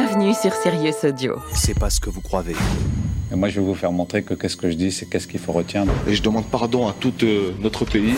Bienvenue sur Sirius Audio. C'est pas ce que vous croyez. Et moi, je vais vous faire montrer que qu'est-ce que je dis, c'est qu'est-ce qu'il faut retenir. Et je demande pardon à tout euh, notre pays.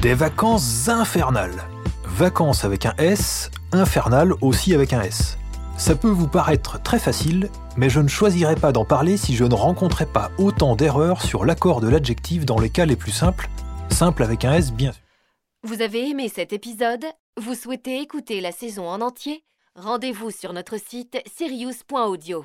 Des vacances infernales. Vacances avec un S, infernales aussi avec un S. Ça peut vous paraître très facile, mais je ne choisirais pas d'en parler si je ne rencontrais pas autant d'erreurs sur l'accord de l'adjectif dans les cas les plus simples, simple avec un S bien sûr. Vous avez aimé cet épisode? Vous souhaitez écouter la saison en entier? Rendez-vous sur notre site sirius.audio.